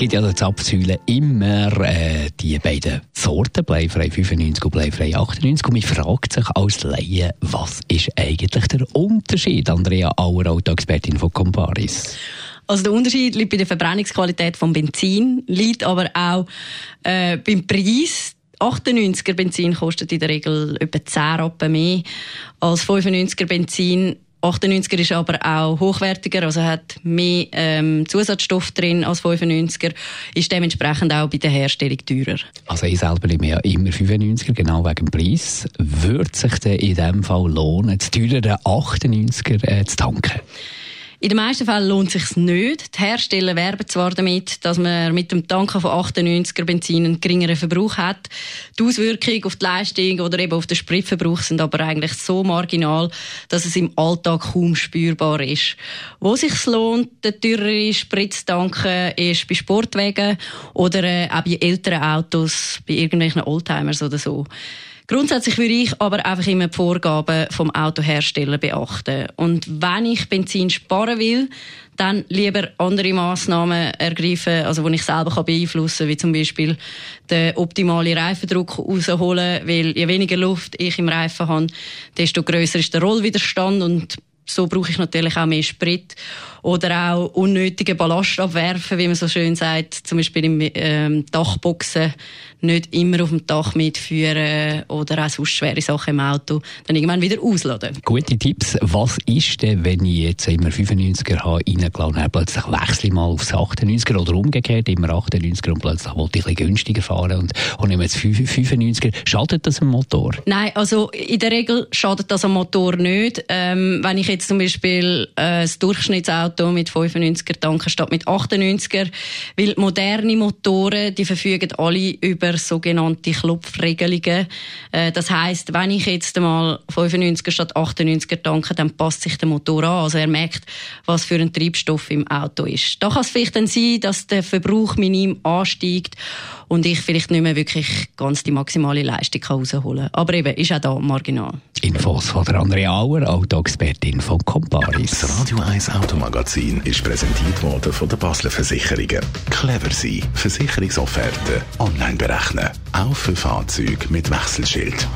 gibt ja das Absäulen immer äh, die beiden Sorten, Bleifrei 95 und Bleifrei 98. Und man fragt sich als Laie, was ist eigentlich der Unterschied? Andrea Auer, Autoexpertin von Comparis. Also der Unterschied liegt bei der Verbrennungsqualität vom Benzin, liegt aber auch äh, beim Preis. 98er Benzin kostet in der Regel etwa 10 Rappen mehr als 95er Benzin 98er ist aber auch hochwertiger, also hat mehr ähm, Zusatzstoff drin als 95er, ist dementsprechend auch bei der Herstellung teurer. Also ich selber nehme ja immer 95er, genau wegen dem Preis. Würde sich denn in diesem Fall lohnen, das teurere 98er äh, zu tanken? In den meisten Fällen lohnt es sich nicht. Die Hersteller werben zwar damit, dass man mit dem Tanken von 98er Benzin einen geringeren Verbrauch hat. Die Auswirkungen auf die Leistung oder eben auf den Spritverbrauch sind aber eigentlich so marginal, dass es im Alltag kaum spürbar ist. Wo sich lohnt, den teureren Sprit ist bei Sportwagen oder äh, auch bei älteren Autos, bei irgendwelchen Oldtimers oder so. Grundsätzlich würde ich aber einfach immer die Vorgaben vom Autohersteller beachten. Und wenn ich Benzin sparen will, dann lieber andere Massnahmen ergreifen, also die ich selber beeinflussen kann, wie zum Beispiel den optimalen Reifendruck rausholen, weil je weniger Luft ich im Reifen habe, desto größer ist der Rollwiderstand und so brauche ich natürlich auch mehr Sprit oder auch unnötige Ballast abwerfen, wie man so schön sagt, zum Beispiel im ähm, Dachboxen nicht immer auf dem Dach mitführen oder auch sonst schwere Sachen im Auto dann irgendwann wieder ausladen. Gute Tipps. Was ist denn, wenn ich jetzt immer 95er habe, reingeladen habe, plötzlich wechsle ich mal aufs 98er oder umgekehrt, immer 98er und plötzlich wollte ich ein bisschen günstiger fahren und, und nehme jetzt 95er. Schadet das am Motor? Nein, also in der Regel schadet das am Motor nicht. Ähm, wenn ich jetzt zum Beispiel äh, das Durchschnittsauto Auto mit 95er tanken statt mit 98er, weil moderne Motoren, die verfügen alle über sogenannte Klopfregelungen. Äh, das heißt, wenn ich jetzt einmal 95er statt 98er tanke, dann passt sich der Motor an. Also er merkt, was für ein Treibstoff im Auto ist. Da kann es vielleicht dann sein, dass der Verbrauch minim ansteigt und ich vielleicht nicht mehr wirklich ganz die maximale Leistung herausholen kann. Aber eben, ist auch da marginal. Infos von der Andrea Auer, Autoexpertin von Comparis. Das Radio 1 Automagazin ist präsentiert worden von der Basler Versicherungen. Clever sein. Versicherungsofferten online berechnen. Auch für Fahrzeuge mit Wechselschild.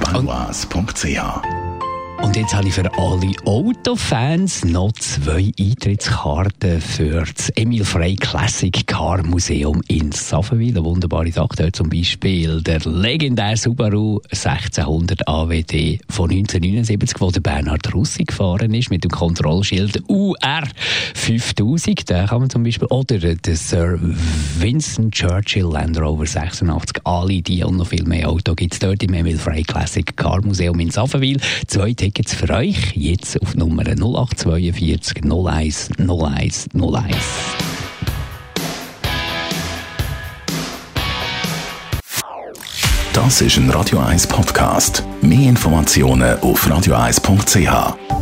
Banois.ch und jetzt habe ich für alle Autofans noch zwei Eintrittskarten für das Emil Frey Classic Car Museum in Saffenwil. Eine wunderbare Sache dort zum Beispiel der legendäre Subaru 1600 AWD von 1979, wo der Bernhard Russi gefahren ist mit dem Kontrollschild UR 5000. Da kann man zum Beispiel oder der Sir Vincent Churchill Land Rover 86. Alle die und noch viel mehr Auto gibt es dort im Emil Frey Classic Car Museum in Saffenwil. Zwei Tickets für euch jetzt auf Nummer 0842 01 01 01. Das ist ein Radio 1 Podcast. Mehr Informationen auf radio1.ch.